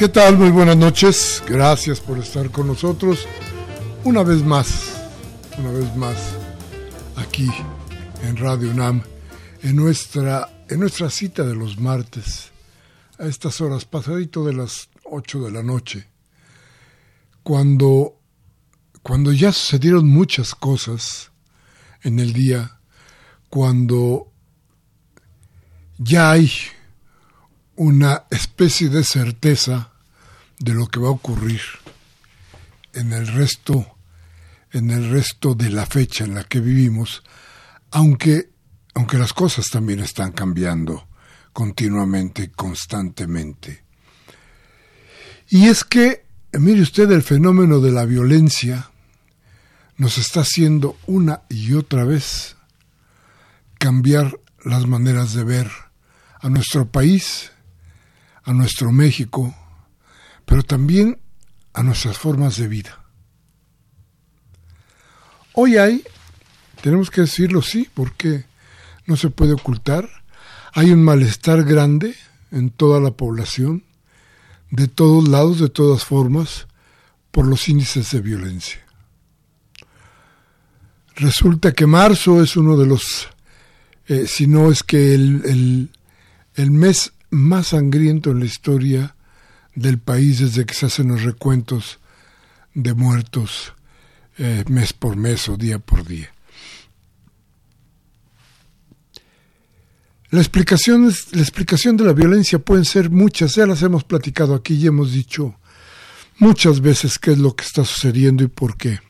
¿Qué tal? Muy buenas noches. Gracias por estar con nosotros una vez más, una vez más, aquí en Radio UNAM, en nuestra, en nuestra cita de los martes, a estas horas, pasadito de las 8 de la noche, cuando, cuando ya sucedieron muchas cosas en el día, cuando ya hay una especie de certeza de lo que va a ocurrir en el resto en el resto de la fecha en la que vivimos, aunque aunque las cosas también están cambiando continuamente, constantemente. Y es que, mire usted, el fenómeno de la violencia nos está haciendo una y otra vez cambiar las maneras de ver a nuestro país, a nuestro México, pero también a nuestras formas de vida. Hoy hay, tenemos que decirlo sí, porque no se puede ocultar, hay un malestar grande en toda la población, de todos lados, de todas formas, por los índices de violencia. Resulta que marzo es uno de los, eh, si no es que el, el, el mes más sangriento en la historia del país desde que se hacen los recuentos de muertos eh, mes por mes o día por día. La explicación, la explicación de la violencia pueden ser muchas, ya las hemos platicado aquí y hemos dicho muchas veces qué es lo que está sucediendo y por qué.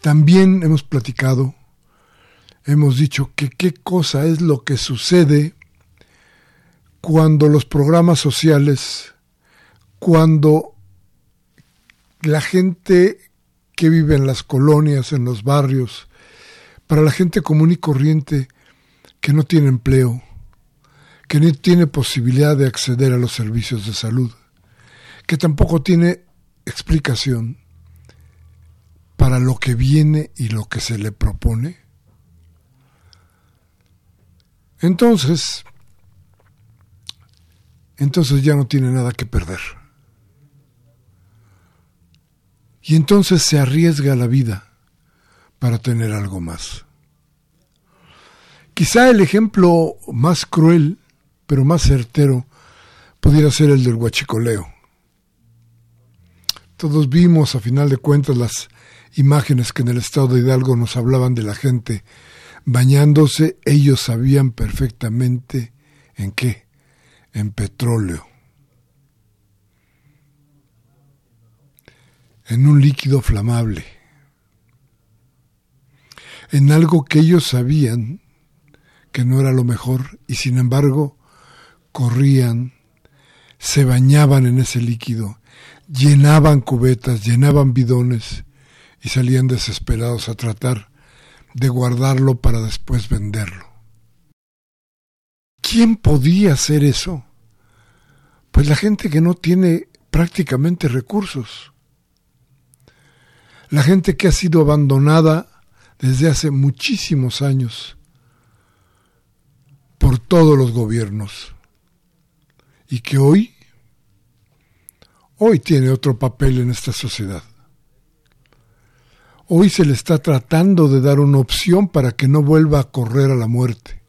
También hemos platicado, hemos dicho que qué cosa es lo que sucede cuando los programas sociales, cuando la gente que vive en las colonias, en los barrios, para la gente común y corriente que no tiene empleo, que no tiene posibilidad de acceder a los servicios de salud, que tampoco tiene explicación para lo que viene y lo que se le propone. Entonces, entonces ya no tiene nada que perder. Y entonces se arriesga la vida para tener algo más. Quizá el ejemplo más cruel, pero más certero, pudiera ser el del huachicoleo. Todos vimos, a final de cuentas, las imágenes que en el estado de Hidalgo nos hablaban de la gente bañándose, ellos sabían perfectamente en qué en petróleo, en un líquido flamable, en algo que ellos sabían que no era lo mejor y sin embargo corrían, se bañaban en ese líquido, llenaban cubetas, llenaban bidones y salían desesperados a tratar de guardarlo para después venderlo. ¿Quién podía hacer eso? Pues la gente que no tiene prácticamente recursos. La gente que ha sido abandonada desde hace muchísimos años por todos los gobiernos y que hoy, hoy tiene otro papel en esta sociedad. Hoy se le está tratando de dar una opción para que no vuelva a correr a la muerte,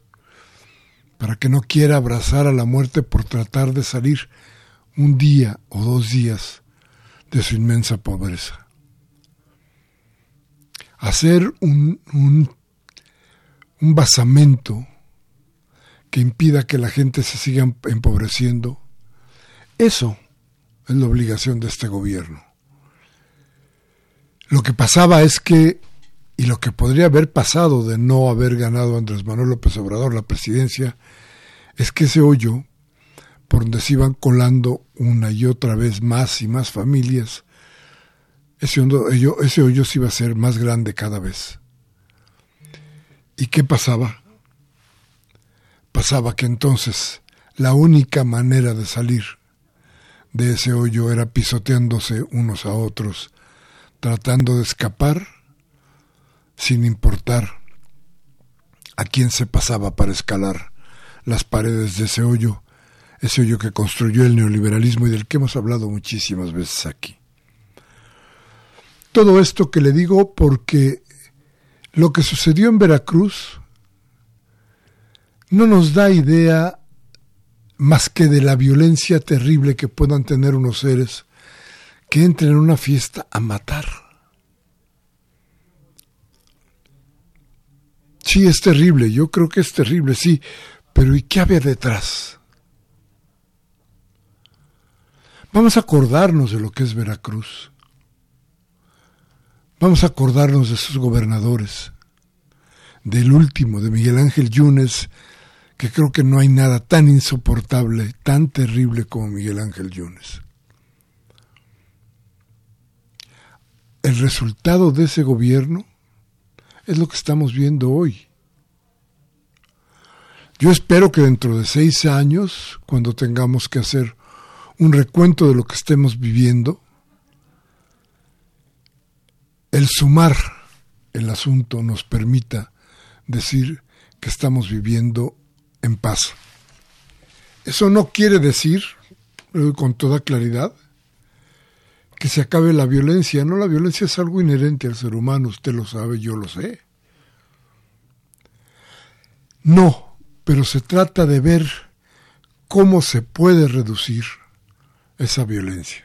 para que no quiera abrazar a la muerte por tratar de salir un día o dos días de su inmensa pobreza. Hacer un, un, un basamento que impida que la gente se siga empobreciendo. Eso es la obligación de este gobierno. Lo que pasaba es que, y lo que podría haber pasado de no haber ganado Andrés Manuel López Obrador la presidencia, es que ese hoyo, por donde se iban colando una y otra vez más y más familias, ese hoyo, ese hoyo se iba a ser más grande cada vez. ¿Y qué pasaba? Pasaba que entonces la única manera de salir de ese hoyo era pisoteándose unos a otros, tratando de escapar sin importar a quién se pasaba para escalar las paredes de ese hoyo, ese hoyo que construyó el neoliberalismo y del que hemos hablado muchísimas veces aquí. Todo esto que le digo porque lo que sucedió en Veracruz no nos da idea más que de la violencia terrible que puedan tener unos seres que entren en una fiesta a matar. Sí, es terrible, yo creo que es terrible, sí, pero ¿y qué había detrás? Vamos a acordarnos de lo que es Veracruz. Vamos a acordarnos de sus gobernadores, del último, de Miguel Ángel Yunes, que creo que no hay nada tan insoportable, tan terrible como Miguel Ángel Yunes. El resultado de ese gobierno es lo que estamos viendo hoy. Yo espero que dentro de seis años, cuando tengamos que hacer un recuento de lo que estemos viviendo, el sumar el asunto nos permita decir que estamos viviendo en paz. Eso no quiere decir, con toda claridad, que se acabe la violencia. No, la violencia es algo inherente al ser humano, usted lo sabe, yo lo sé. No, pero se trata de ver cómo se puede reducir esa violencia.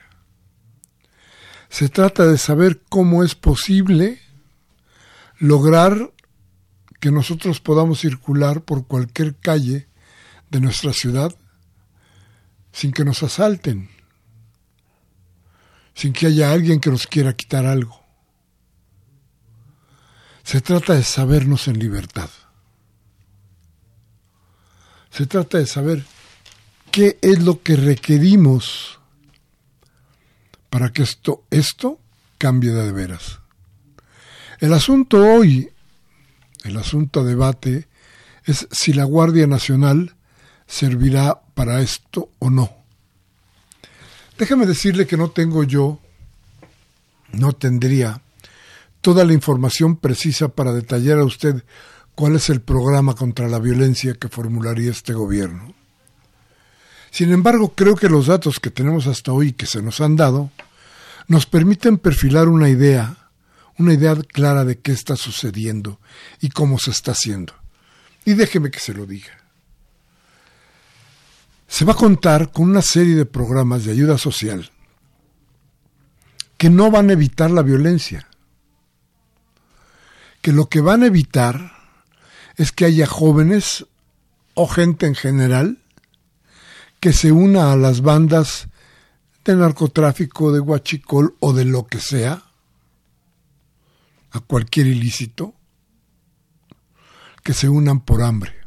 Se trata de saber cómo es posible lograr que nosotros podamos circular por cualquier calle de nuestra ciudad sin que nos asalten, sin que haya alguien que nos quiera quitar algo. Se trata de sabernos en libertad. Se trata de saber qué es lo que requerimos para que esto, esto cambie de veras. El asunto hoy el asunto a debate es si la Guardia Nacional servirá para esto o no. Déjame decirle que no tengo yo, no tendría toda la información precisa para detallar a usted cuál es el programa contra la violencia que formularía este gobierno. Sin embargo, creo que los datos que tenemos hasta hoy que se nos han dado nos permiten perfilar una idea una idea clara de qué está sucediendo y cómo se está haciendo. Y déjeme que se lo diga. Se va a contar con una serie de programas de ayuda social que no van a evitar la violencia, que lo que van a evitar es que haya jóvenes o gente en general que se una a las bandas de narcotráfico, de huachicol o de lo que sea, a cualquier ilícito, que se unan por hambre,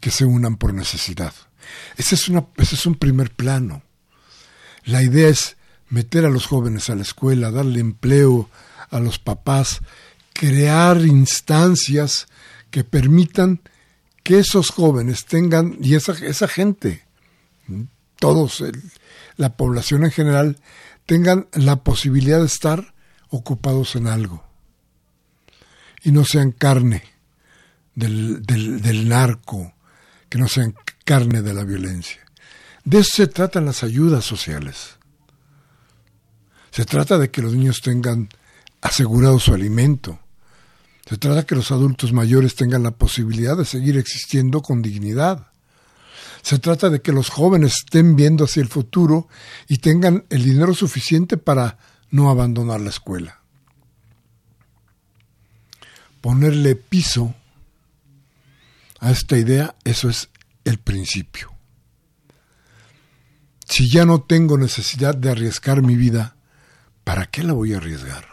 que se unan por necesidad. Ese es, una, es un primer plano. La idea es meter a los jóvenes a la escuela, darle empleo a los papás, crear instancias que permitan que esos jóvenes tengan, y esa, esa gente, todos, la población en general, tengan la posibilidad de estar ocupados en algo y no sean carne del, del, narco, que no sean carne de la violencia. De eso se tratan las ayudas sociales. Se trata de que los niños tengan asegurado su alimento. Se trata de que los adultos mayores tengan la posibilidad de seguir existiendo con dignidad. Se trata de que los jóvenes estén viendo hacia el futuro y tengan el dinero suficiente para no abandonar la escuela. Ponerle piso a esta idea, eso es el principio. Si ya no tengo necesidad de arriesgar mi vida, ¿para qué la voy a arriesgar?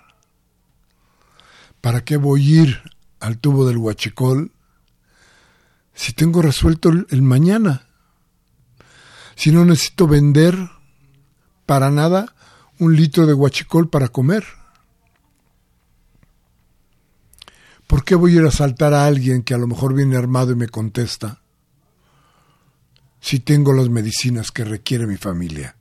¿Para qué voy a ir al tubo del huachicol si tengo resuelto el mañana? Si no necesito vender para nada un litro de huachicol para comer. ¿Por qué voy a ir a asaltar a alguien que a lo mejor viene armado y me contesta si tengo las medicinas que requiere mi familia?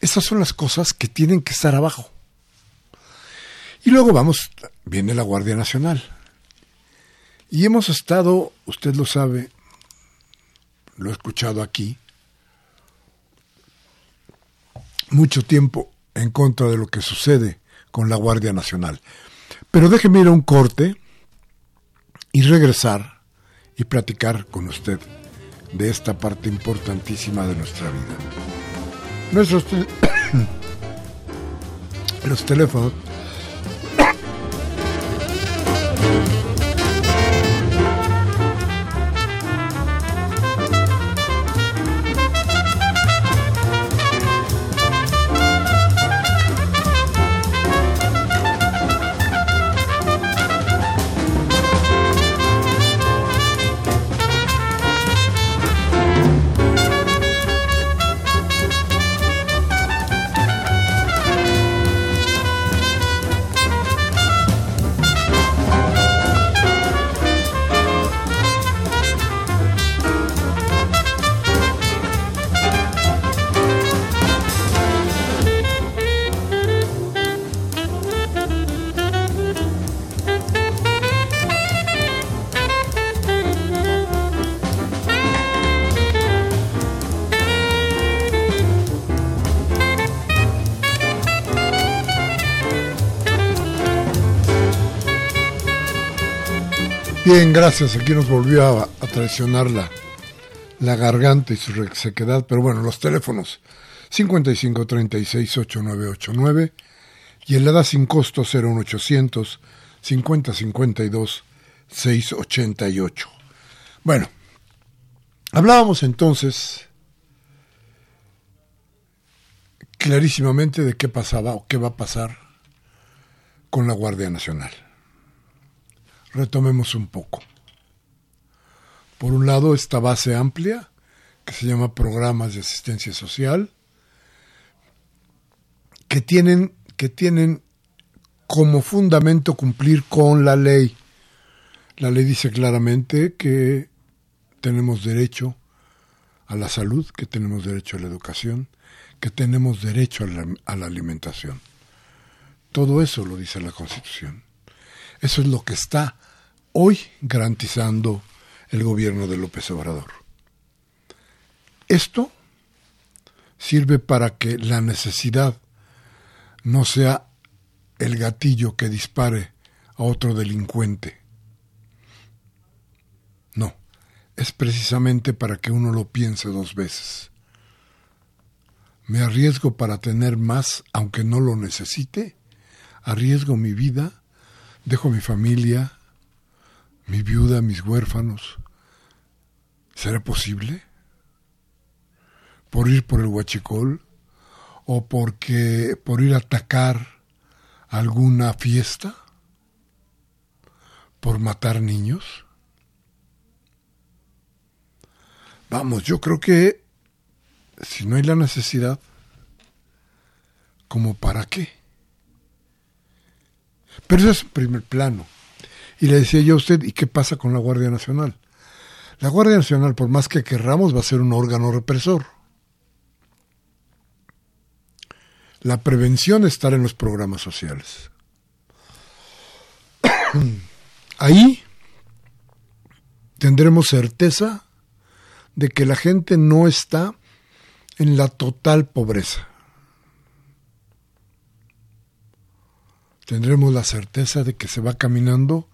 Esas son las cosas que tienen que estar abajo. Y luego vamos, viene la Guardia Nacional. Y hemos estado, usted lo sabe, lo he escuchado aquí, mucho tiempo en contra de lo que sucede con la Guardia Nacional. Pero déjeme ir a un corte y regresar y platicar con usted de esta parte importantísima de nuestra vida. Nuestros los teléfonos gracias. Aquí nos volvió a, traicionar la, la garganta y su resequedad, pero bueno, los teléfonos 55368989 y el EDA sin costo 01800 5052 688. Bueno, hablábamos entonces clarísimamente de qué pasaba o qué va a pasar con la Guardia Nacional retomemos un poco. Por un lado, esta base amplia, que se llama programas de asistencia social, que tienen, que tienen como fundamento cumplir con la ley. La ley dice claramente que tenemos derecho a la salud, que tenemos derecho a la educación, que tenemos derecho a la, a la alimentación. Todo eso lo dice la Constitución. Eso es lo que está hoy garantizando el gobierno de López Obrador. Esto sirve para que la necesidad no sea el gatillo que dispare a otro delincuente. No, es precisamente para que uno lo piense dos veces. Me arriesgo para tener más aunque no lo necesite, arriesgo mi vida, dejo mi familia, mi viuda, mis huérfanos. ¿Será posible? ¿Por ir por el huachicol? ¿O porque por ir a atacar alguna fiesta? ¿Por matar niños? Vamos, yo creo que si no hay la necesidad, ¿como para qué? Pero eso es un primer plano. Y le decía yo a usted, ¿y qué pasa con la Guardia Nacional? La Guardia Nacional, por más que querramos, va a ser un órgano represor. La prevención estará en los programas sociales. Ahí tendremos certeza de que la gente no está en la total pobreza. Tendremos la certeza de que se va caminando,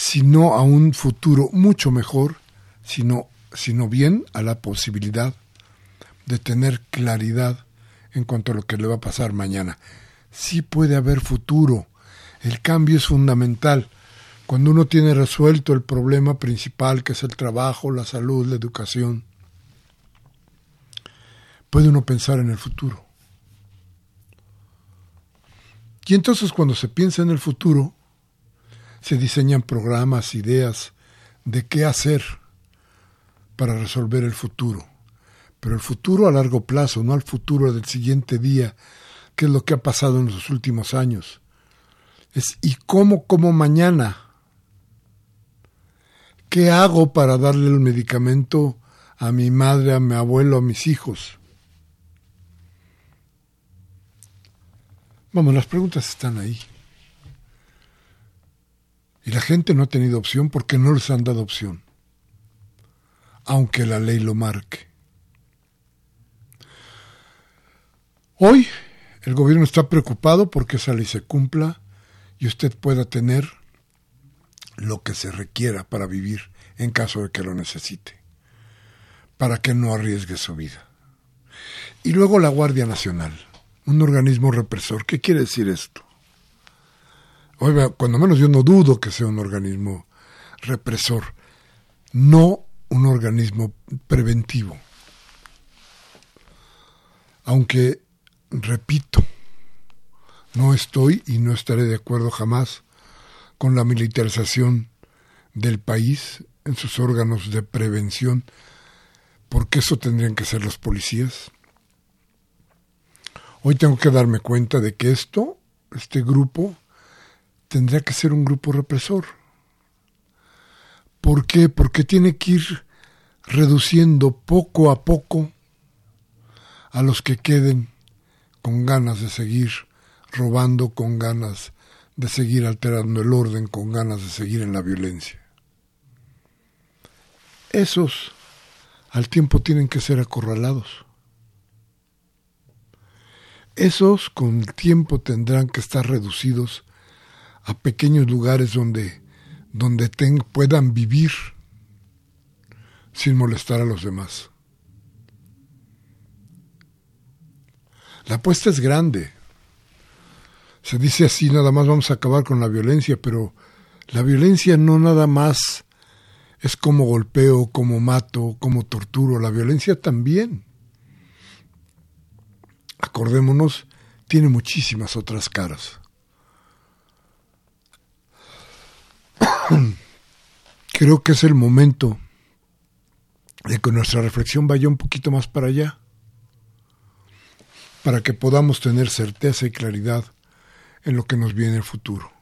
si no a un futuro mucho mejor, sino, sino bien a la posibilidad de tener claridad en cuanto a lo que le va a pasar mañana. Sí puede haber futuro. El cambio es fundamental. Cuando uno tiene resuelto el problema principal, que es el trabajo, la salud, la educación, puede uno pensar en el futuro. Y entonces cuando se piensa en el futuro, se diseñan programas, ideas de qué hacer para resolver el futuro. Pero el futuro a largo plazo, no al futuro del siguiente día, que es lo que ha pasado en los últimos años. Es ¿y cómo como mañana? ¿Qué hago para darle el medicamento a mi madre, a mi abuelo, a mis hijos? Vamos, las preguntas están ahí. Y la gente no ha tenido opción porque no les han dado opción, aunque la ley lo marque. Hoy el gobierno está preocupado porque esa ley se cumpla y usted pueda tener lo que se requiera para vivir en caso de que lo necesite, para que no arriesgue su vida. Y luego la Guardia Nacional, un organismo represor. ¿Qué quiere decir esto? Cuando menos yo no dudo que sea un organismo represor, no un organismo preventivo. Aunque repito, no estoy y no estaré de acuerdo jamás con la militarización del país en sus órganos de prevención, porque eso tendrían que ser los policías. Hoy tengo que darme cuenta de que esto, este grupo, tendría que ser un grupo represor. ¿Por qué? Porque tiene que ir reduciendo poco a poco a los que queden con ganas de seguir robando, con ganas de seguir alterando el orden, con ganas de seguir en la violencia. Esos al tiempo tienen que ser acorralados. Esos con el tiempo tendrán que estar reducidos a pequeños lugares donde, donde puedan vivir sin molestar a los demás. La apuesta es grande. Se dice así, nada más vamos a acabar con la violencia, pero la violencia no nada más es como golpeo, como mato, como torturo. La violencia también, acordémonos, tiene muchísimas otras caras. Creo que es el momento de que nuestra reflexión vaya un poquito más para allá para que podamos tener certeza y claridad en lo que nos viene el futuro.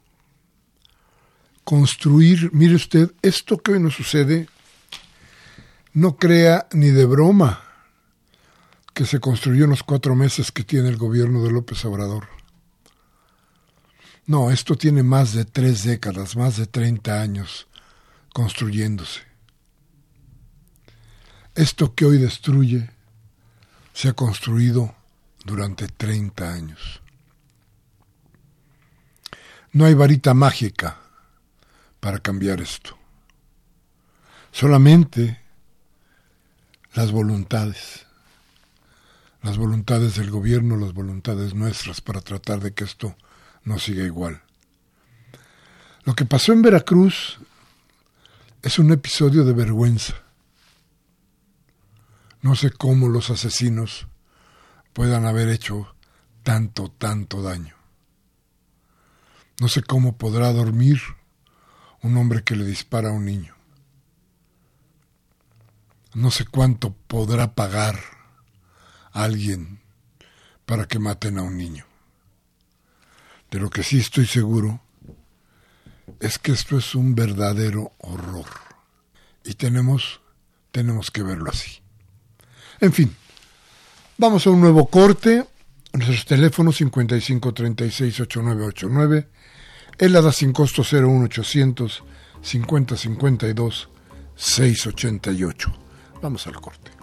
Construir, mire usted, esto que hoy nos sucede, no crea ni de broma que se construyó en los cuatro meses que tiene el gobierno de López Obrador. No, esto tiene más de tres décadas, más de treinta años construyéndose. Esto que hoy destruye se ha construido durante 30 años. No hay varita mágica para cambiar esto. Solamente las voluntades, las voluntades del gobierno, las voluntades nuestras para tratar de que esto no siga igual. Lo que pasó en Veracruz es un episodio de vergüenza. No sé cómo los asesinos puedan haber hecho tanto, tanto daño. No sé cómo podrá dormir un hombre que le dispara a un niño. No sé cuánto podrá pagar alguien para que maten a un niño. De lo que sí estoy seguro es que esto es un verdadero horror. Y tenemos, tenemos que verlo así. En fin, Vamos a un nuevo corte. Nuestros teléfonos 5536-8989, el ADA sin costo 01800 5052 688. Vamos al corte.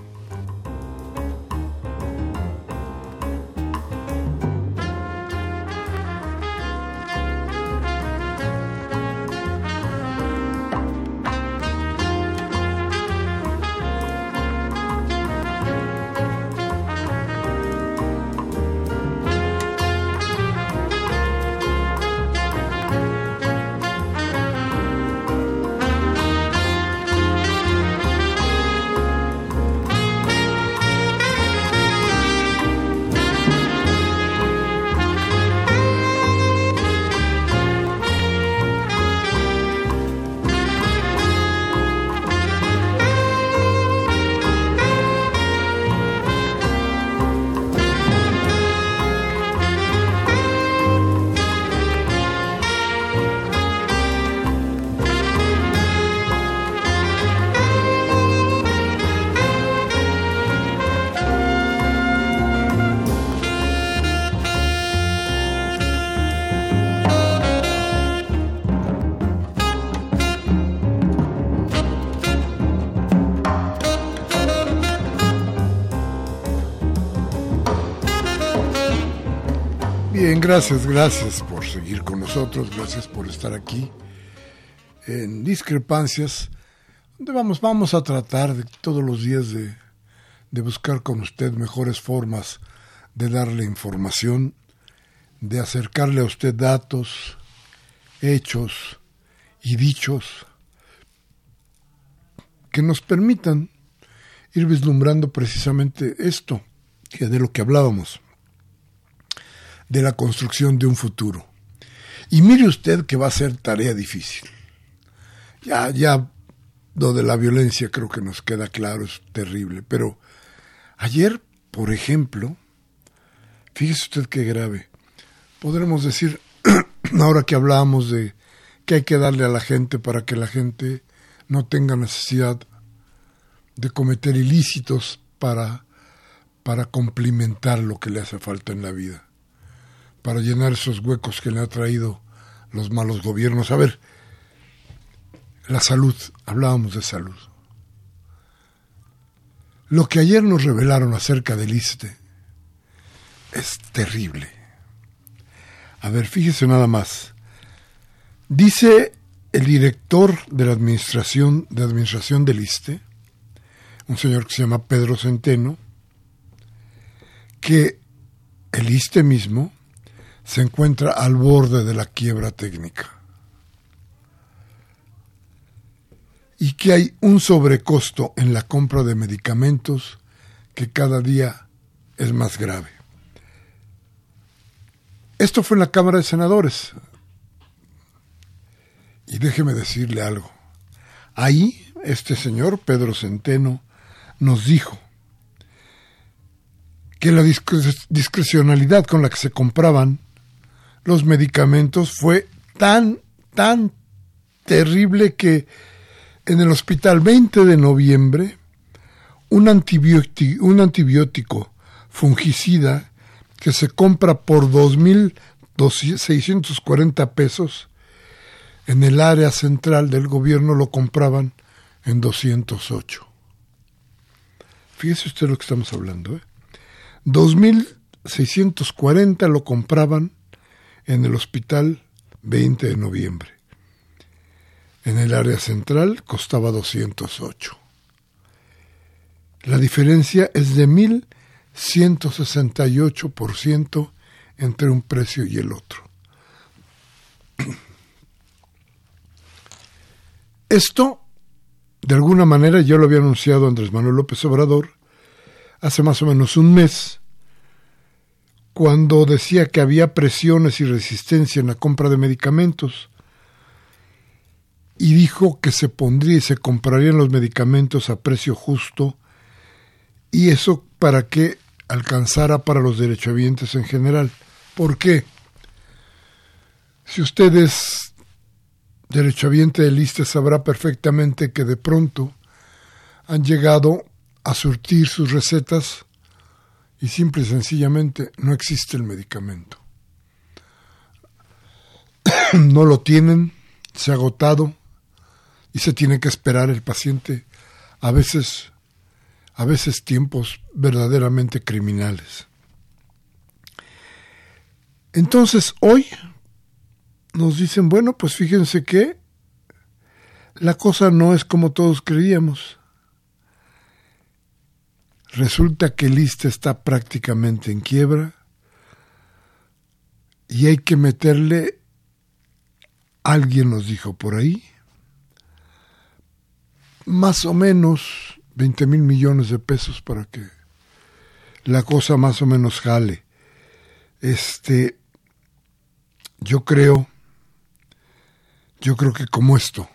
Gracias, gracias por seguir con nosotros, gracias por estar aquí en Discrepancias, donde vamos, vamos a tratar de todos los días de, de buscar con usted mejores formas de darle información, de acercarle a usted datos, hechos y dichos que nos permitan ir vislumbrando precisamente esto, que de lo que hablábamos de la construcción de un futuro. Y mire usted que va a ser tarea difícil. Ya, ya lo de la violencia creo que nos queda claro, es terrible. Pero ayer, por ejemplo, fíjese usted qué grave. Podremos decir, ahora que hablábamos de que hay que darle a la gente para que la gente no tenga necesidad de cometer ilícitos para, para complementar lo que le hace falta en la vida para llenar esos huecos que le ha traído los malos gobiernos. A ver, la salud, hablábamos de salud. Lo que ayer nos revelaron acerca del ISTE es terrible. A ver, fíjese nada más. Dice el director de la administración de administración del ISTE, un señor que se llama Pedro Centeno, que el ISTE mismo se encuentra al borde de la quiebra técnica y que hay un sobrecosto en la compra de medicamentos que cada día es más grave. Esto fue en la Cámara de Senadores. Y déjeme decirle algo. Ahí este señor, Pedro Centeno, nos dijo que la discrecionalidad con la que se compraban los medicamentos fue tan, tan terrible que en el hospital 20 de noviembre un antibiótico, un antibiótico fungicida que se compra por 2.640 pesos, en el área central del gobierno lo compraban en 208. Fíjese usted lo que estamos hablando. ¿eh? 2.640 lo compraban en el hospital 20 de noviembre. En el área central costaba 208. La diferencia es de 1.168% entre un precio y el otro. Esto, de alguna manera, yo lo había anunciado Andrés Manuel López Obrador hace más o menos un mes, cuando decía que había presiones y resistencia en la compra de medicamentos y dijo que se pondría y se comprarían los medicamentos a precio justo y eso para que alcanzara para los derechohabientes en general. ¿Por qué? Si usted es derechohabiente de lista sabrá perfectamente que de pronto han llegado a surtir sus recetas y simple y sencillamente no existe el medicamento. no lo tienen, se ha agotado y se tiene que esperar el paciente a veces a veces tiempos verdaderamente criminales. Entonces hoy nos dicen, bueno, pues fíjense que la cosa no es como todos creíamos. Resulta que el ISTE está prácticamente en quiebra y hay que meterle, alguien nos dijo por ahí, más o menos 20 mil millones de pesos para que la cosa más o menos jale. Este, yo creo, yo creo que como esto,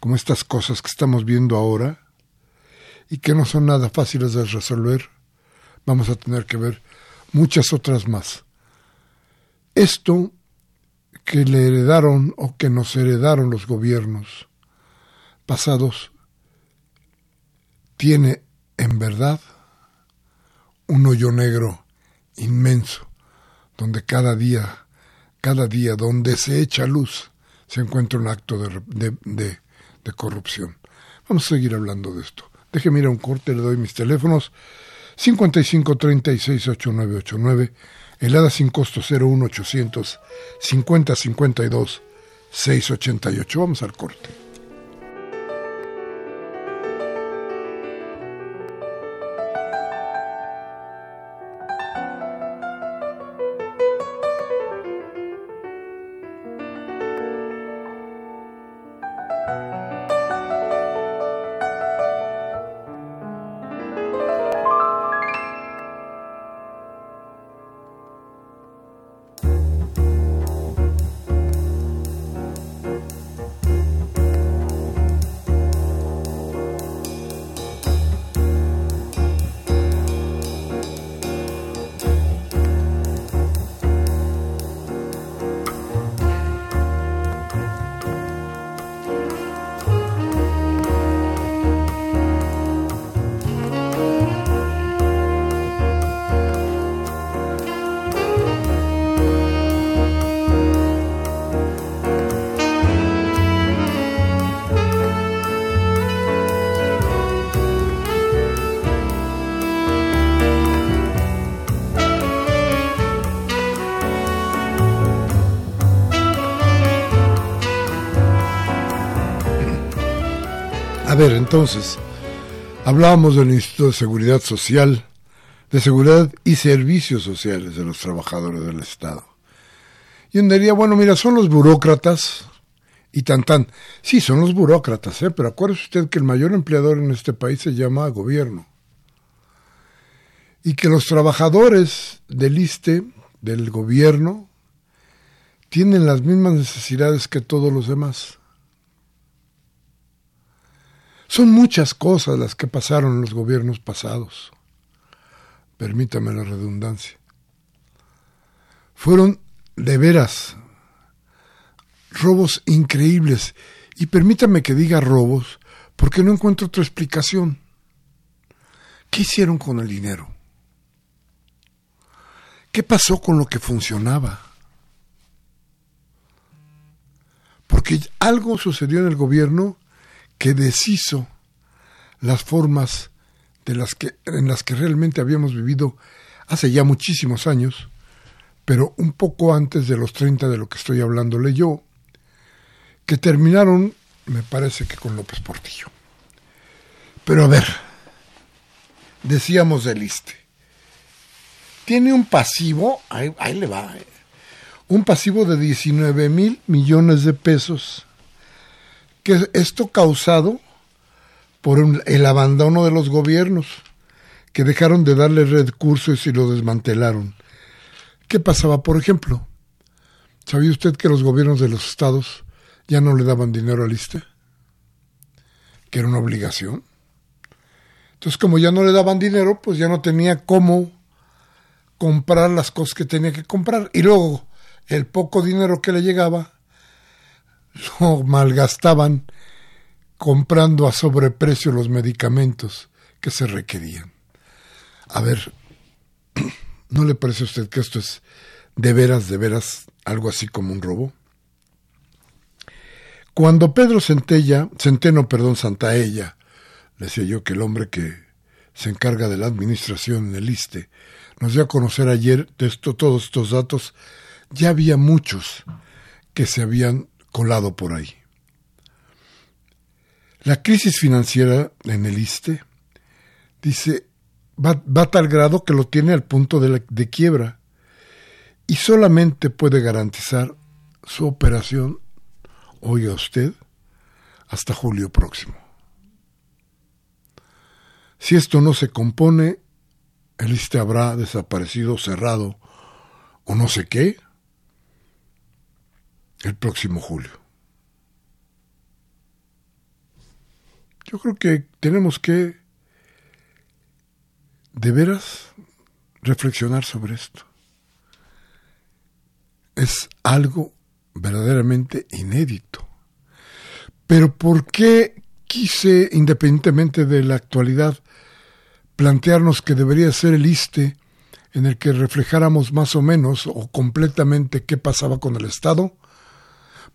como estas cosas que estamos viendo ahora, y que no son nada fáciles de resolver, vamos a tener que ver muchas otras más. Esto que le heredaron o que nos heredaron los gobiernos pasados tiene en verdad un hoyo negro inmenso donde cada día, cada día donde se echa luz se encuentra un acto de, de, de corrupción. Vamos a seguir hablando de esto. Déjeme ir a un corte, le doy mis teléfonos 55 36 8989, helada sin costo 01800 50 52 688. Vamos al corte. Ver, entonces, hablábamos del Instituto de Seguridad Social, de Seguridad y Servicios Sociales de los Trabajadores del Estado. Y uno diría, bueno, mira, son los burócratas y tan tan. Sí, son los burócratas, ¿eh? pero acuérdese usted que el mayor empleador en este país se llama gobierno. Y que los trabajadores del ISTE, del gobierno, tienen las mismas necesidades que todos los demás. Son muchas cosas las que pasaron en los gobiernos pasados. Permítame la redundancia. Fueron de veras robos increíbles. Y permítame que diga robos porque no encuentro otra explicación. ¿Qué hicieron con el dinero? ¿Qué pasó con lo que funcionaba? Porque algo sucedió en el gobierno que deshizo las formas de las que, en las que realmente habíamos vivido hace ya muchísimos años, pero un poco antes de los 30 de lo que estoy hablando yo, que terminaron, me parece que con López Portillo. Pero a ver, decíamos del ISTE. Tiene un pasivo, ahí, le va, eh, un pasivo de 19 mil millones de pesos que esto causado por el abandono de los gobiernos, que dejaron de darle recursos y lo desmantelaron. ¿Qué pasaba, por ejemplo? ¿Sabía usted que los gobiernos de los estados ya no le daban dinero al ISTE? Que era una obligación. Entonces, como ya no le daban dinero, pues ya no tenía cómo comprar las cosas que tenía que comprar. Y luego, el poco dinero que le llegaba, lo malgastaban comprando a sobreprecio los medicamentos que se requerían. A ver, ¿No le parece a usted que esto es de veras, de veras, algo así como un robo? Cuando Pedro Centella, Centeno, perdón, Santaella, le decía yo que el hombre que se encarga de la administración en el ISTE, nos dio a conocer ayer de esto, todos estos datos, ya había muchos que se habían colado por ahí. La crisis financiera en el ISTE, dice, va, a tal grado que lo tiene al punto de, de quiebra y solamente puede garantizar su operación, oiga usted, hasta julio próximo. Si esto no se compone, el ISTE habrá desaparecido, cerrado o no sé qué el próximo julio. Yo creo que tenemos que de veras reflexionar sobre esto. Es algo verdaderamente inédito. Pero ¿por qué quise, independientemente de la actualidad, plantearnos que debería ser el ISTE en el que reflejáramos más o menos o completamente qué pasaba con el Estado?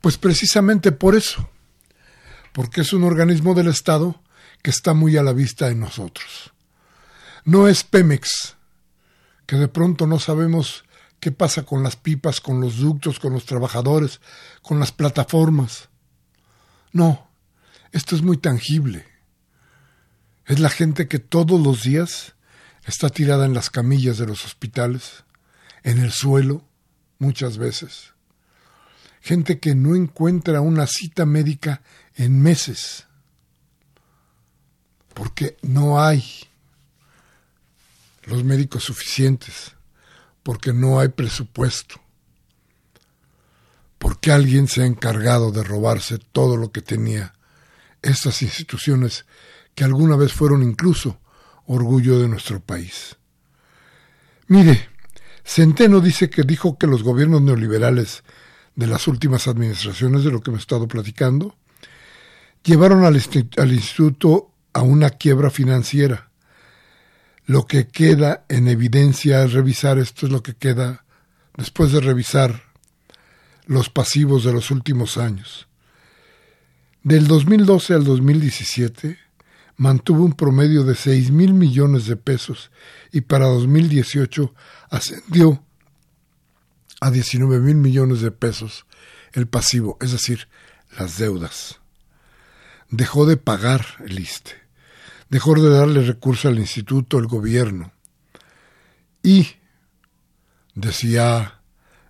Pues precisamente por eso, porque es un organismo del Estado que está muy a la vista de nosotros. No es Pemex, que de pronto no sabemos qué pasa con las pipas, con los ductos, con los trabajadores, con las plataformas. No, esto es muy tangible. Es la gente que todos los días está tirada en las camillas de los hospitales, en el suelo, muchas veces gente que no encuentra una cita médica en meses, porque no hay los médicos suficientes, porque no hay presupuesto, porque alguien se ha encargado de robarse todo lo que tenía estas instituciones que alguna vez fueron incluso orgullo de nuestro país. Mire, Centeno dice que dijo que los gobiernos neoliberales de las últimas administraciones de lo que me he estado platicando, llevaron al, instituto a una quiebra financiera. Lo que queda en evidencia es revisar, esto es lo que queda después de revisar los pasivos de los últimos años. Del 2012 al 2017 mantuvo un promedio de 6 mil millones de pesos y para 2018 ascendió a 19 mil millones de pesos el pasivo, es decir, las deudas. Dejó de pagar el ISTE, dejó de darle recursos al instituto, el gobierno. Y, decía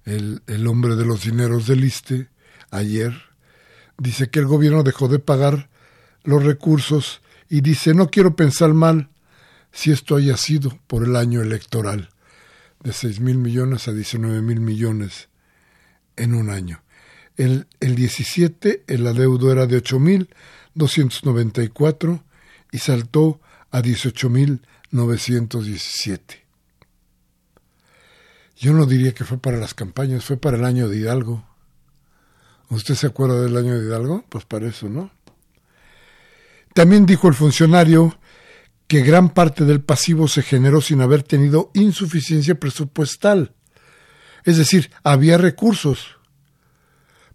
el, el hombre de los dineros del ISTE ayer, dice que el gobierno dejó de pagar los recursos y dice, no quiero pensar mal si esto haya sido por el año electoral de 6 mil millones a 19 mil millones en un año. El, el 17 el adeudo era de 8 mil 294 y saltó a 18 mil 917. Yo no diría que fue para las campañas, fue para el año de Hidalgo. ¿Usted se acuerda del año de Hidalgo? Pues para eso, ¿no? También dijo el funcionario que gran parte del pasivo se generó sin haber tenido insuficiencia presupuestal. Es decir, había recursos.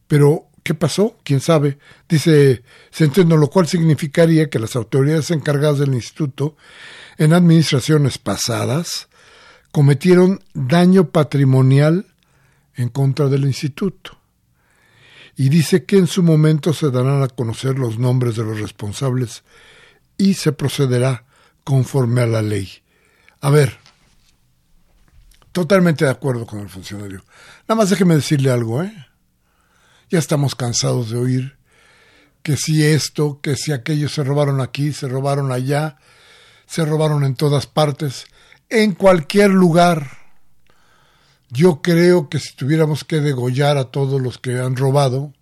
Pero, ¿qué pasó? ¿Quién sabe? Dice Centeno, lo cual significaría que las autoridades encargadas del instituto en administraciones pasadas cometieron daño patrimonial en contra del instituto. Y dice que en su momento se darán a conocer los nombres de los responsables y se procederá conforme a la ley. A ver, totalmente de acuerdo con el funcionario. Nada más déjeme decirle algo, ¿eh? Ya estamos cansados de oír que si esto, que si aquello se robaron aquí, se robaron allá, se robaron en todas partes, en cualquier lugar. Yo creo que si tuviéramos que degollar a todos los que han robado,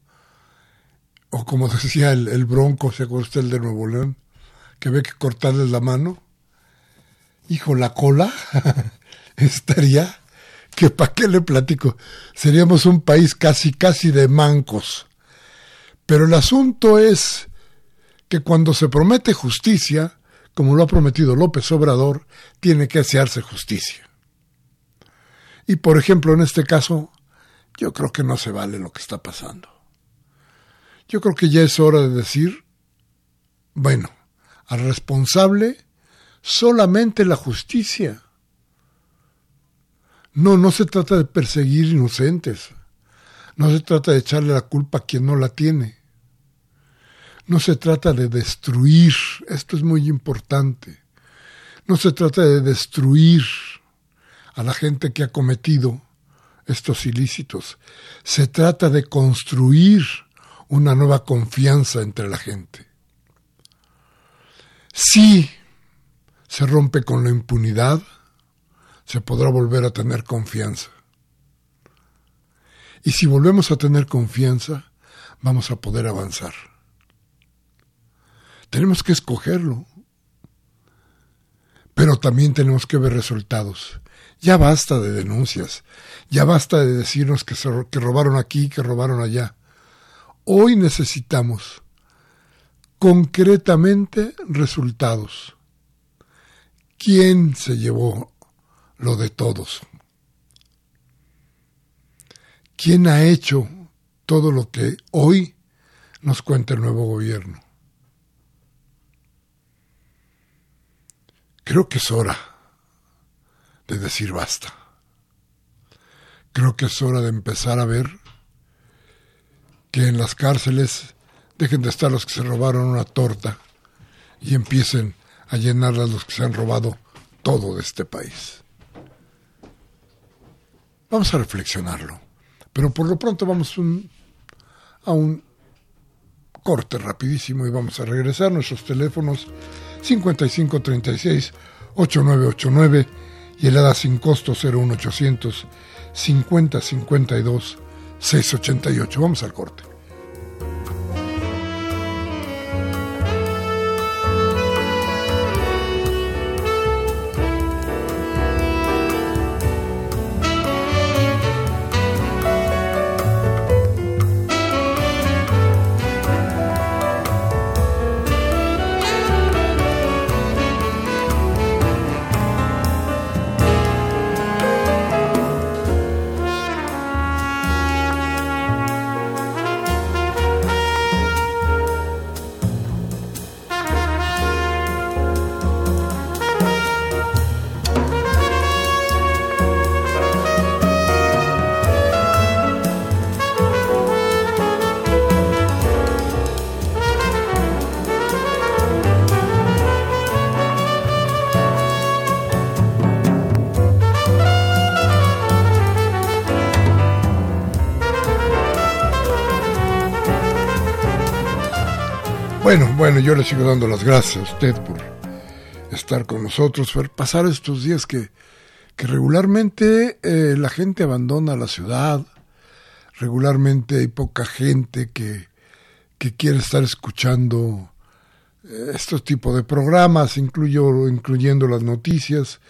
o como decía el, Bronco, ¿se acuerda usted el de Nuevo León? Que ve que cortarles la mano. Hijo, la cola estaría que para qué le platico. Seríamos un país casi, casi de mancos. Pero el asunto es que cuando se promete justicia, como lo ha prometido López Obrador, tiene que hacerse justicia. Y por ejemplo, en este caso, yo creo que no se vale lo que está pasando. Yo creo que ya es hora de decir, bueno, al responsable solamente la justicia. No, no se trata de perseguir inocentes. No se trata de echarle la culpa a quien no la tiene. No se trata de destruir, esto es muy importante. No se trata de destruir a la gente que ha cometido estos ilícitos. Se trata de construir una nueva confianza entre la gente. Si se rompe con la impunidad, se podrá volver a tener confianza. Y si volvemos a tener confianza, vamos a poder avanzar. Tenemos que escogerlo, pero también tenemos que ver resultados. Ya basta de denuncias, ya basta de decirnos que, que robaron aquí, que robaron allá. Hoy necesitamos concretamente resultados. ¿Quién se llevó lo de todos? ¿Quién ha hecho todo lo que hoy nos cuenta el nuevo gobierno? Creo que es hora de decir basta. Creo que es hora de empezar a ver que en las cárceles dejen de estar los que se robaron una torta y empiecen a llenarlas los que se han robado todo de este país. Vamos a reflexionarlo. Pero por lo pronto vamos a un corte rapidísimo y vamos a regresar. Nuestros teléfonos 5536 8989 y el ADA sin costo 01800 5052 688. Vamos al corte. Bueno, yo le sigo dando las gracias a usted por estar con nosotros, por pasar estos días que, que regularmente eh, la gente abandona la ciudad, regularmente hay poca gente que, que quiere estar escuchando eh, estos tipos de programas, incluyo, incluyendo las noticias,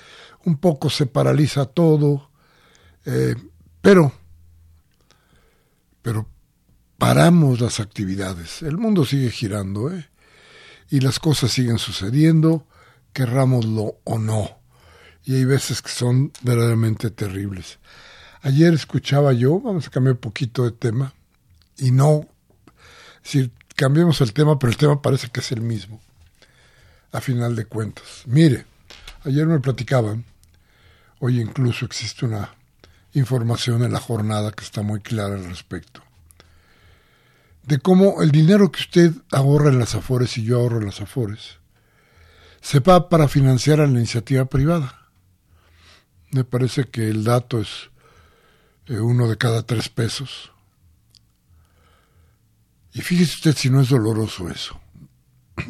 un poco se paraliza todo, eh, pero, pero paramos las actividades. El mundo sigue girando, ¿eh? Y las cosas siguen sucediendo, querrámoslo o no. Y hay veces que son verdaderamente terribles. Ayer escuchaba yo, vamos a cambiar un poquito de tema, y no, si cambiemos el tema, pero el tema parece que es el mismo, a final de cuentas. Mire, ayer me platicaban, hoy incluso existe una información en la jornada que está muy clara al respecto de cómo el dinero que usted ahorra en las Afores y yo ahorro en las Afores se va para financiar a la iniciativa privada. Me parece que el dato es eh, uno de cada tres pesos. Y fíjese usted si no es doloroso eso.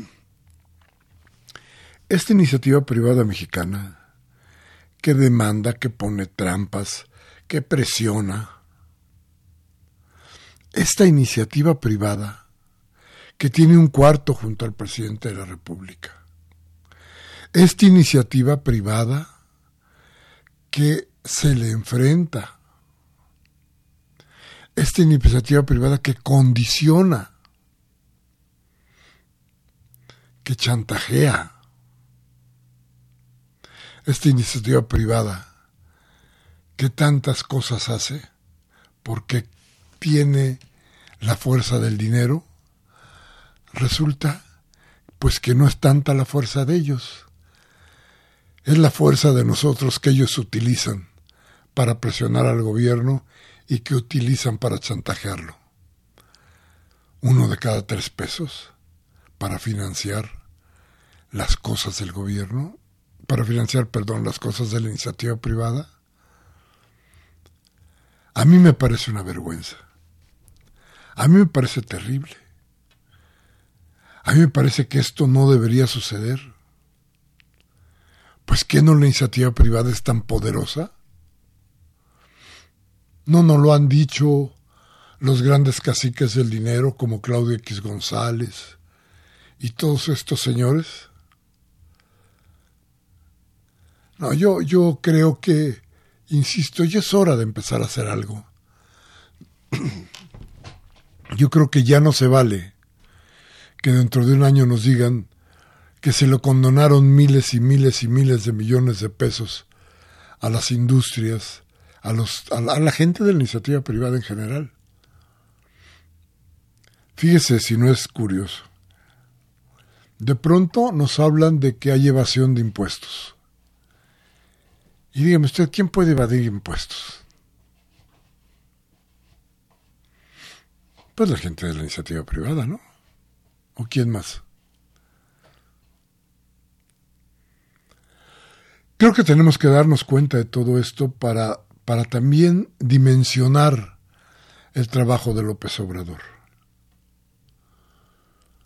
Esta iniciativa privada mexicana que demanda, que pone trampas, que presiona, esta iniciativa privada que tiene un cuarto junto al presidente de la República. Esta iniciativa privada que se le enfrenta. Esta iniciativa privada que condiciona, que chantajea. Esta iniciativa privada que tantas cosas hace porque tiene la fuerza del dinero, resulta pues que no es tanta la fuerza de ellos, es la fuerza de nosotros que ellos utilizan para presionar al gobierno y que utilizan para chantajearlo. Uno de cada tres pesos para financiar las cosas del gobierno, para financiar, perdón, las cosas de la iniciativa privada. A mí me parece una vergüenza. A mí me parece terrible. A mí me parece que esto no debería suceder. Pues que no la iniciativa privada es tan poderosa. No nos lo han dicho los grandes caciques del dinero como Claudio X González y todos estos señores. No, yo, yo creo que, insisto, ya es hora de empezar a hacer algo. Yo creo que ya no se vale que dentro de un año nos digan que se lo condonaron miles y miles y miles de millones de pesos a las industrias, a, los, a, la, gente de la iniciativa privada en general. Fíjese si no es curioso. De pronto nos hablan de que hay evasión de impuestos. Y dígame usted, ¿quién puede evadir impuestos? Pues la gente de la iniciativa privada, ¿no? ¿O quién más? Creo que tenemos que darnos cuenta de todo esto para, para también dimensionar el trabajo de López Obrador.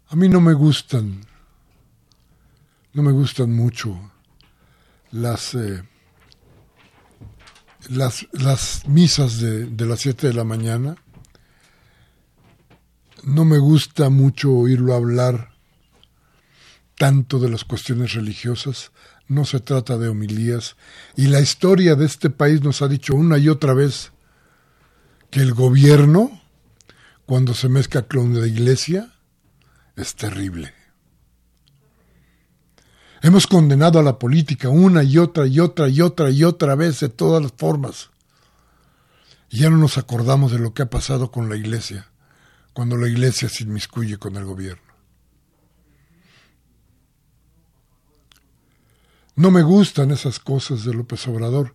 A mí no me gustan, no me gustan mucho las, eh, las, las, misas de, de las 7 de la mañana no me gusta mucho oírlo hablar tanto de las cuestiones religiosas, no se trata de homilías, y la historia de este país nos ha dicho una y otra vez que el gobierno, cuando se mezcla con la iglesia, es terrible. Hemos condenado a la política una y otra y otra y otra y otra vez de todas las formas. Y ya no nos acordamos de lo que ha pasado con la iglesia cuando la iglesia se inmiscuye con el gobierno. No me gustan esas cosas de López Obrador,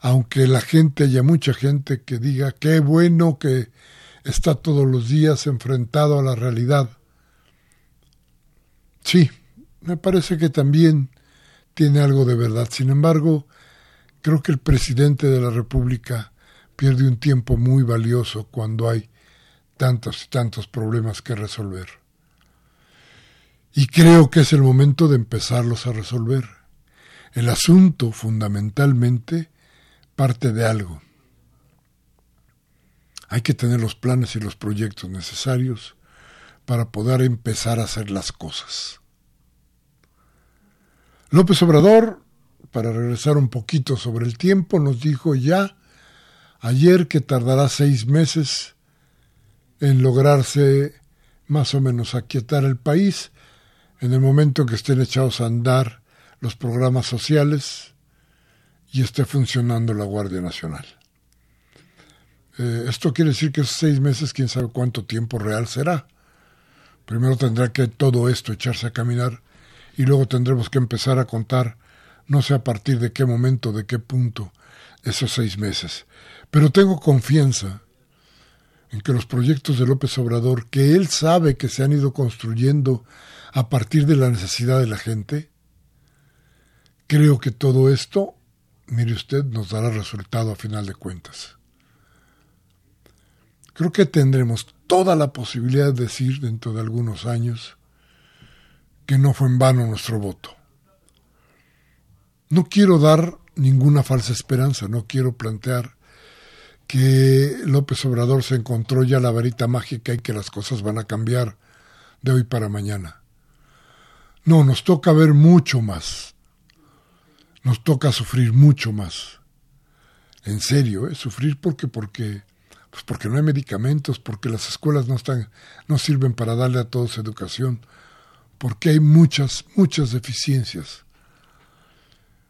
aunque la gente haya mucha gente que diga qué bueno que está todos los días enfrentado a la realidad. Sí, me parece que también tiene algo de verdad. Sin embargo, creo que el presidente de la República pierde un tiempo muy valioso cuando hay tantos y tantos problemas que resolver. Y creo que es el momento de empezarlos a resolver. El asunto, fundamentalmente, parte de algo. Hay que tener los planes y los proyectos necesarios para poder empezar a hacer las cosas. López Obrador, para regresar un poquito sobre el tiempo, nos dijo ya ayer que tardará seis meses en lograrse más o menos aquietar el país en el momento en que estén echados a andar los programas sociales y esté funcionando la Guardia Nacional. Eh, esto quiere decir que esos seis meses, quién sabe cuánto tiempo real será. Primero tendrá que todo esto echarse a caminar y luego tendremos que empezar a contar, no sé a partir de qué momento, de qué punto, esos seis meses. Pero tengo confianza en que los proyectos de López Obrador, que él sabe que se han ido construyendo a partir de la necesidad de la gente, creo que todo esto, mire usted, nos dará resultado a final de cuentas. Creo que tendremos toda la posibilidad de decir dentro de algunos años que no fue en vano nuestro voto. No quiero dar ninguna falsa esperanza, no quiero plantear que López Obrador se encontró ya la varita mágica y que las cosas van a cambiar de hoy para mañana. No, nos toca ver mucho más. Nos toca sufrir mucho más. En serio, ¿eh? sufrir porque porque pues porque no hay medicamentos, porque las escuelas no están no sirven para darle a todos educación, porque hay muchas muchas deficiencias.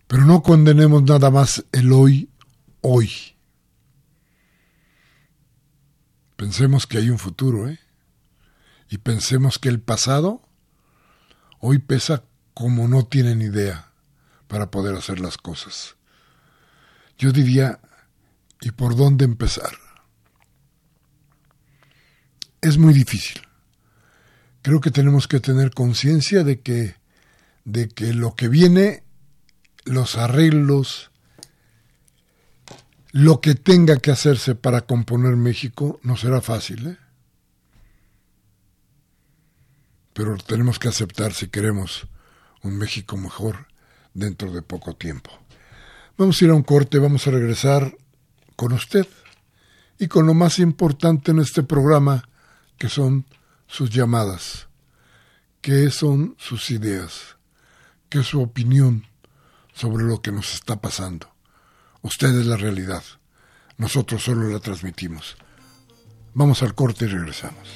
Pero no condenemos nada más el hoy hoy. Pensemos que hay un futuro, ¿eh? Y pensemos que el pasado hoy pesa como no tienen idea para poder hacer las cosas. Yo diría, ¿y por dónde empezar? Es muy difícil. Creo que tenemos que tener conciencia de que, de que lo que viene, los arreglos, lo que tenga que hacerse para componer México no será fácil, ¿eh? pero tenemos que aceptar si queremos un México mejor dentro de poco tiempo. Vamos a ir a un corte, vamos a regresar con usted y con lo más importante en este programa, que son sus llamadas, que son sus ideas, que es su opinión sobre lo que nos está pasando. Usted es la realidad, nosotros solo la transmitimos. Vamos al corte y regresamos.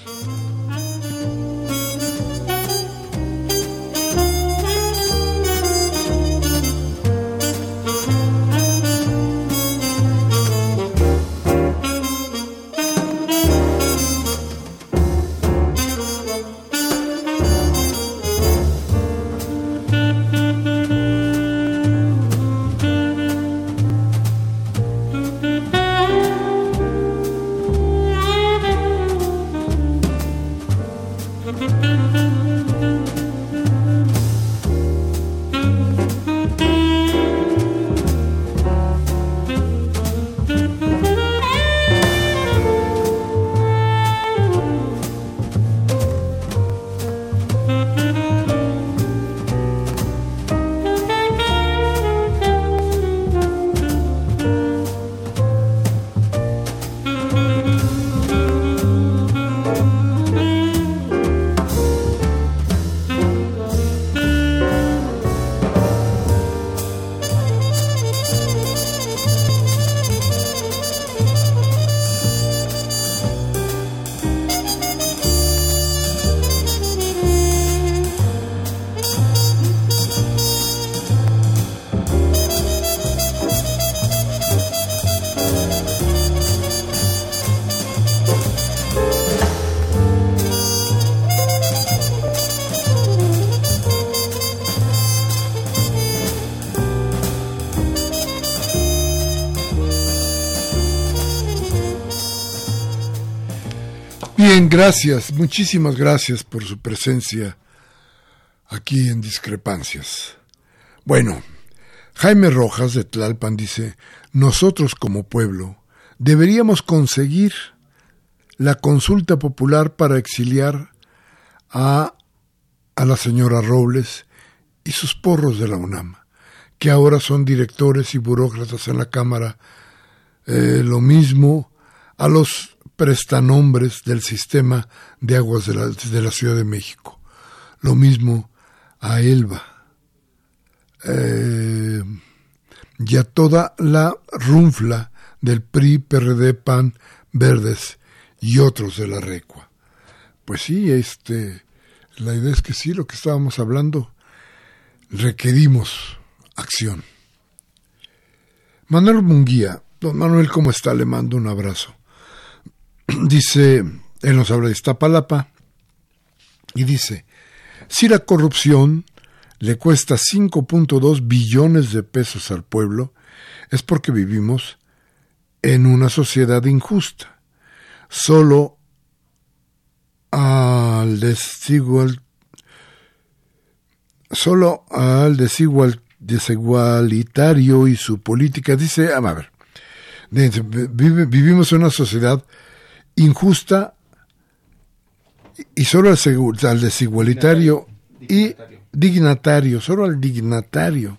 Gracias, muchísimas gracias por su presencia aquí en Discrepancias. Bueno, Jaime Rojas de Tlalpan dice, nosotros como pueblo deberíamos conseguir la consulta popular para exiliar a, a la señora Robles y sus porros de la UNAM, que ahora son directores y burócratas en la Cámara. Eh, lo mismo a los prestanombres del sistema de aguas de la, de la Ciudad de México. Lo mismo a Elba. Eh, y a toda la runfla del PRI, PRD, PAN, Verdes y otros de la Recua. Pues sí, este, la idea es que sí, lo que estábamos hablando, requerimos acción. Manuel Munguía, don Manuel, ¿cómo está? Le mando un abrazo. dice, él nos habla de Iztapalapa, y dice, si la corrupción le cuesta 5.2 billones de pesos al pueblo, es porque vivimos en una sociedad injusta. Solo al desigual solo al desigual, desigualitario y su política dice, a ver, vivimos en una sociedad injusta y solo al, desigualitario y dignatario, solo al dignatario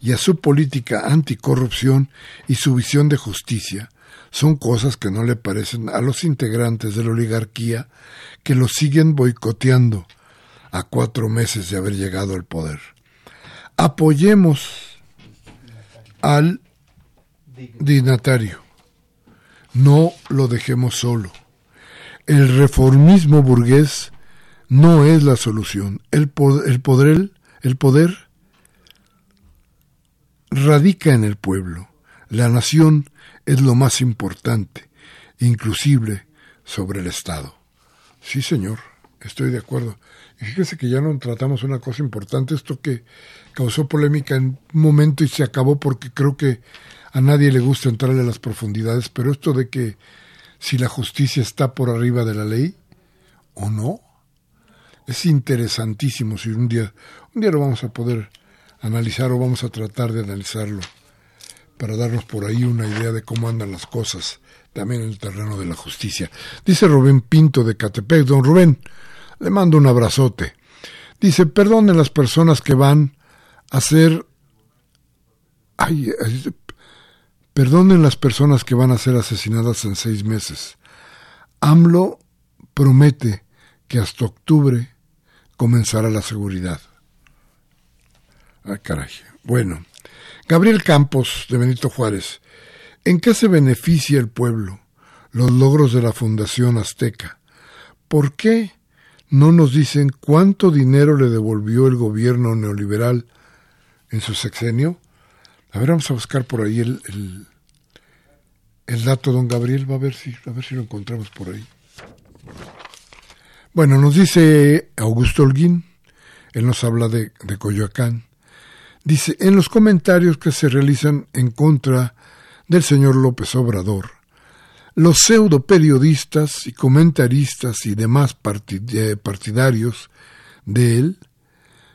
y a su política anticorrupción y su visión de justicia son cosas que no le parecen a los integrantes de la oligarquía que lo siguen boicoteando a cuatro meses de haber llegado al poder. Apoyemos al dignatario no lo dejemos solo. El reformismo burgués no es la solución. El poder, el poder, el poder radica en el pueblo, La nación es lo más importante, inclusive sobre el Estado. Sí, señor, estoy de acuerdo. Y fíjese que ya no tratamos una cosa importante, esto que causó polémica en un momento y se acabó porque creo que a nadie le gusta entrarle a las profundidades, pero esto de que si la justicia está por arriba de la ley o no, es interesantísimo. Si un día, un día lo vamos a poder analizar o vamos a tratar de analizarlo para darnos por ahí una idea de cómo andan las cosas también en el terreno de la justicia. Dice Rubén Pinto de Catepec, don Rubén, le mando un abrazote. Dice, perdonen las personas que van a ser... Ay, perdonen las personas que van a ser asesinadas en seis meses. AMLO promete que hasta octubre comenzará la seguridad. Ah, caray. Bueno, Gabriel Campos, de Benito Juárez. ¿En qué se beneficia el pueblo? Los logros de la Fundación Azteca. ¿Por qué no nos dicen cuánto dinero le devolvió el gobierno neoliberal en su sexenio? A ver, vamos a buscar por ahí el, el, el dato, don Gabriel. Va a ver si, a ver si lo encontramos por ahí. Bueno, nos dice Augusto Holguín, él nos habla de, de Coyoacán. Dice, en los comentarios que se realizan en contra del señor López Obrador, los pseudo periodistas y comentaristas y demás eh, partidarios de él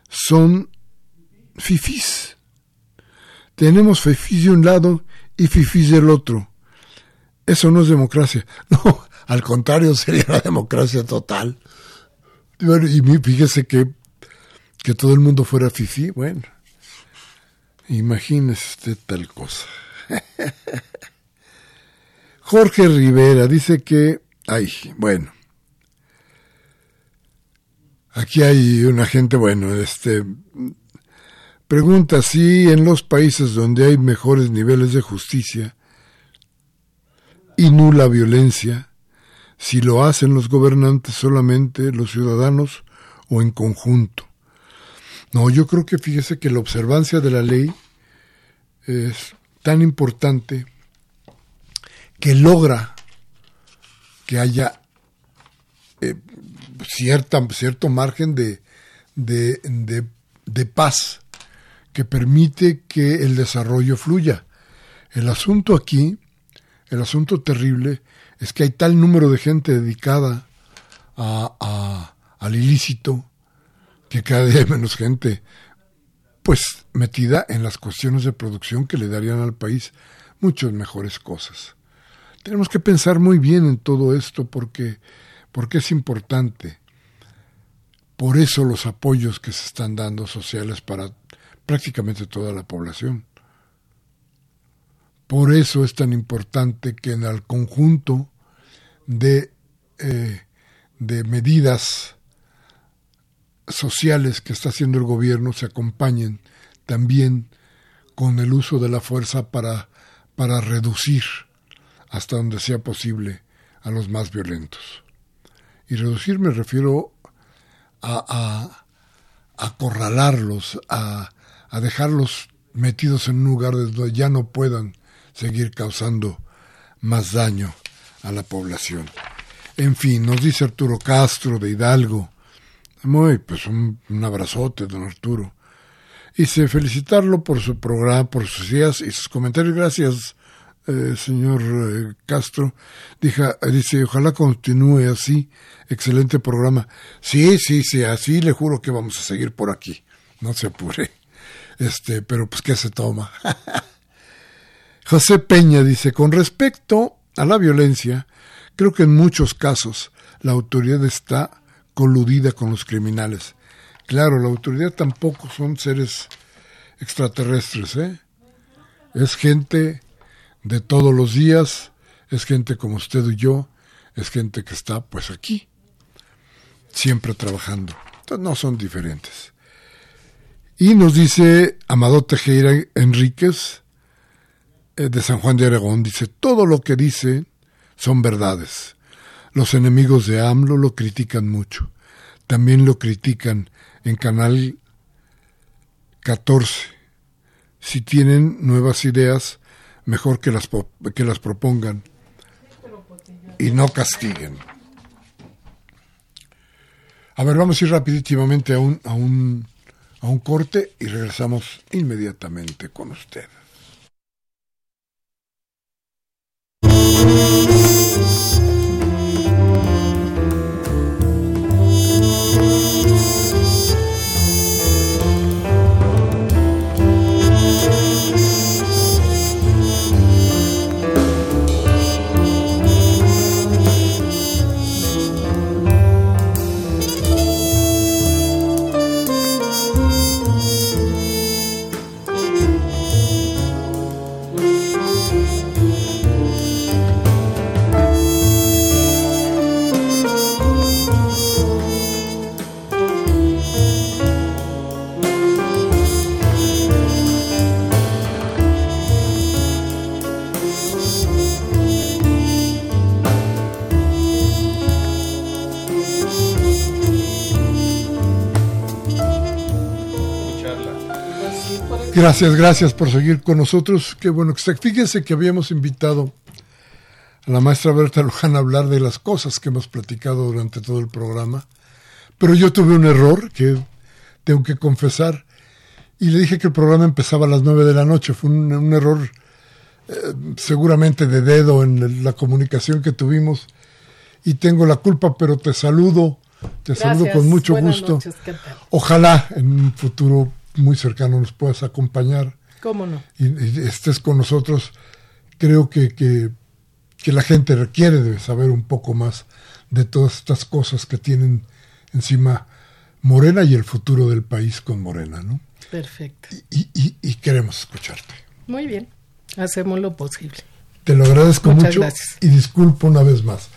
son fifís. Tenemos fifís de un lado y fifís del otro. Eso no es democracia. No, al contrario, sería la democracia total. y fíjese que, que todo el mundo fuera fifí, bueno, imagínese usted tal cosa. Jorge Rivera dice que, ay, bueno, aquí hay una gente, bueno, este, pregunta si en los países donde hay mejores niveles de justicia y nula violencia, si lo hacen los gobernantes solamente, los ciudadanos o en conjunto. No, yo creo que fíjese que la observancia de la ley es tan importante que logra que haya eh, cierta, cierto margen de, de, de, paz que permite que el desarrollo fluya. El asunto aquí, el asunto terrible, es que hay tal número de gente dedicada a, al ilícito que cada día hay menos gente pues metida en las cuestiones de producción que le darían al país muchas mejores cosas. Tenemos que pensar muy bien en todo esto porque, porque es importante. Por eso los apoyos que se están dando sociales para prácticamente toda la población. Por eso es tan importante que en el conjunto de, eh, de medidas sociales que está haciendo el gobierno se acompañen también con el uso de la fuerza para, para reducir hasta donde sea posible a los más violentos. Y reducir me refiero a, a, acorralarlos, a, a dejarlos metidos en un lugar donde ya no puedan seguir causando más daño a la población. En fin, nos dice Arturo Castro de Hidalgo. Muy, pues un, abrazote, don Arturo. Y se felicitarlo por su programa, por sus ideas y sus comentarios. Gracias, eh, señor eh, Castro, dice, ojalá continúe así, excelente programa. Sí, sí, sí, así le juro que vamos a seguir por aquí, no se apure. Este, pero pues ¿qué se toma? José Peña dice, con respecto a la violencia, creo que en muchos casos la autoridad está coludida con los criminales. Claro, la autoridad tampoco son seres extraterrestres, ¿eh? Es gente de todos los días, es gente como usted y yo, es gente que está pues aquí, siempre trabajando. Entonces no son diferentes. Y nos dice Amado Tejera Enríquez, eh, de San Juan de Aragón, dice, todo lo que dice son verdades. Los enemigos de AMLO lo critican mucho. También lo critican en Canal 14. Si tienen nuevas ideas, mejor que las, que las propongan y no castiguen. A ver, vamos a ir rapidísimamente a un, a un, a un corte y regresamos inmediatamente con usted. Gracias, gracias por seguir con nosotros. Qué bueno que está. Fíjense que habíamos invitado a la maestra Berta Luján a hablar de las cosas que hemos platicado durante todo el programa, pero yo tuve un error que tengo que confesar y le dije que el programa empezaba a las nueve de la noche. Fue un, error eh, seguramente de dedo en la comunicación que tuvimos y tengo la culpa, pero te saludo, te saludo con mucho gusto. Ojalá en un futuro muy cercano nos puedas acompañar. ¿Cómo no? Y, estés con nosotros. Creo que, que, la gente requiere de saber un poco más de todas estas cosas que tienen encima Morena y el futuro del país con Morena, ¿no? Perfecto. Y, y, y queremos escucharte. Muy bien, hacemos lo posible. Te lo agradezco mucho y disculpo una vez más.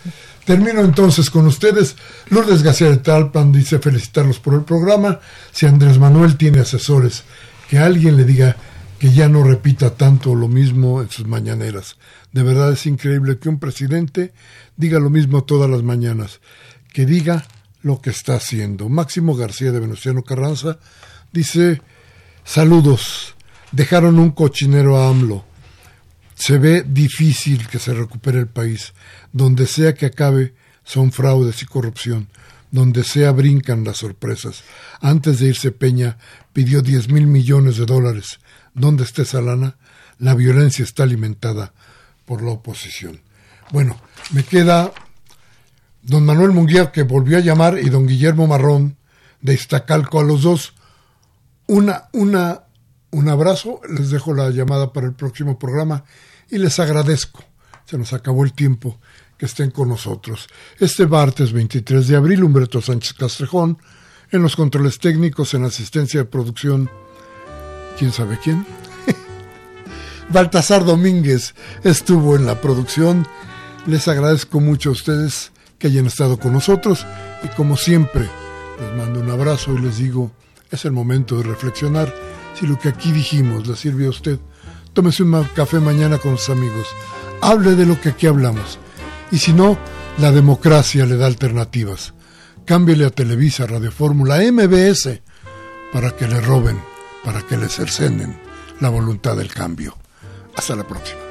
Termino entonces con ustedes. Lourdes García de Talpan dice felicitarlos por el programa. Si Andrés Manuel tiene asesores, que alguien le diga que ya no repita tanto lo mismo en sus mañaneras. De verdad es increíble que un presidente diga lo mismo todas las mañanas, que diga lo que está haciendo. Máximo García de Venustiano Carranza dice, saludos, dejaron un cochinero a AMLO se ve difícil que se recupere el país. Donde sea que acabe son fraudes y corrupción. Donde sea brincan las sorpresas. Antes de irse Peña pidió 10 mil millones de dólares. ¿Dónde está esa lana? La violencia está alimentada por la oposición. Bueno, me queda don Manuel Munguía que volvió a llamar y don Guillermo Marrón de Iztacalco a los dos. Una, una un abrazo, les dejo la llamada para el próximo programa y les agradezco. Se nos acabó el tiempo que estén con nosotros. Este martes 23 de abril, Humberto Sánchez Castrejón, en los controles técnicos, en asistencia de producción, ¿quién sabe quién? Baltasar Domínguez estuvo en la producción. Les agradezco mucho a ustedes que hayan estado con nosotros y como siempre, les mando un abrazo y les digo, es el momento de reflexionar si lo que aquí dijimos le sirve a usted, tómese un café mañana con sus amigos. Hable de lo que aquí hablamos. Y si no, la democracia le da alternativas. Cámbiele a Televisa, Radio Fórmula, MBS, para que le roben, para que le cercenen la voluntad del cambio. Hasta la próxima.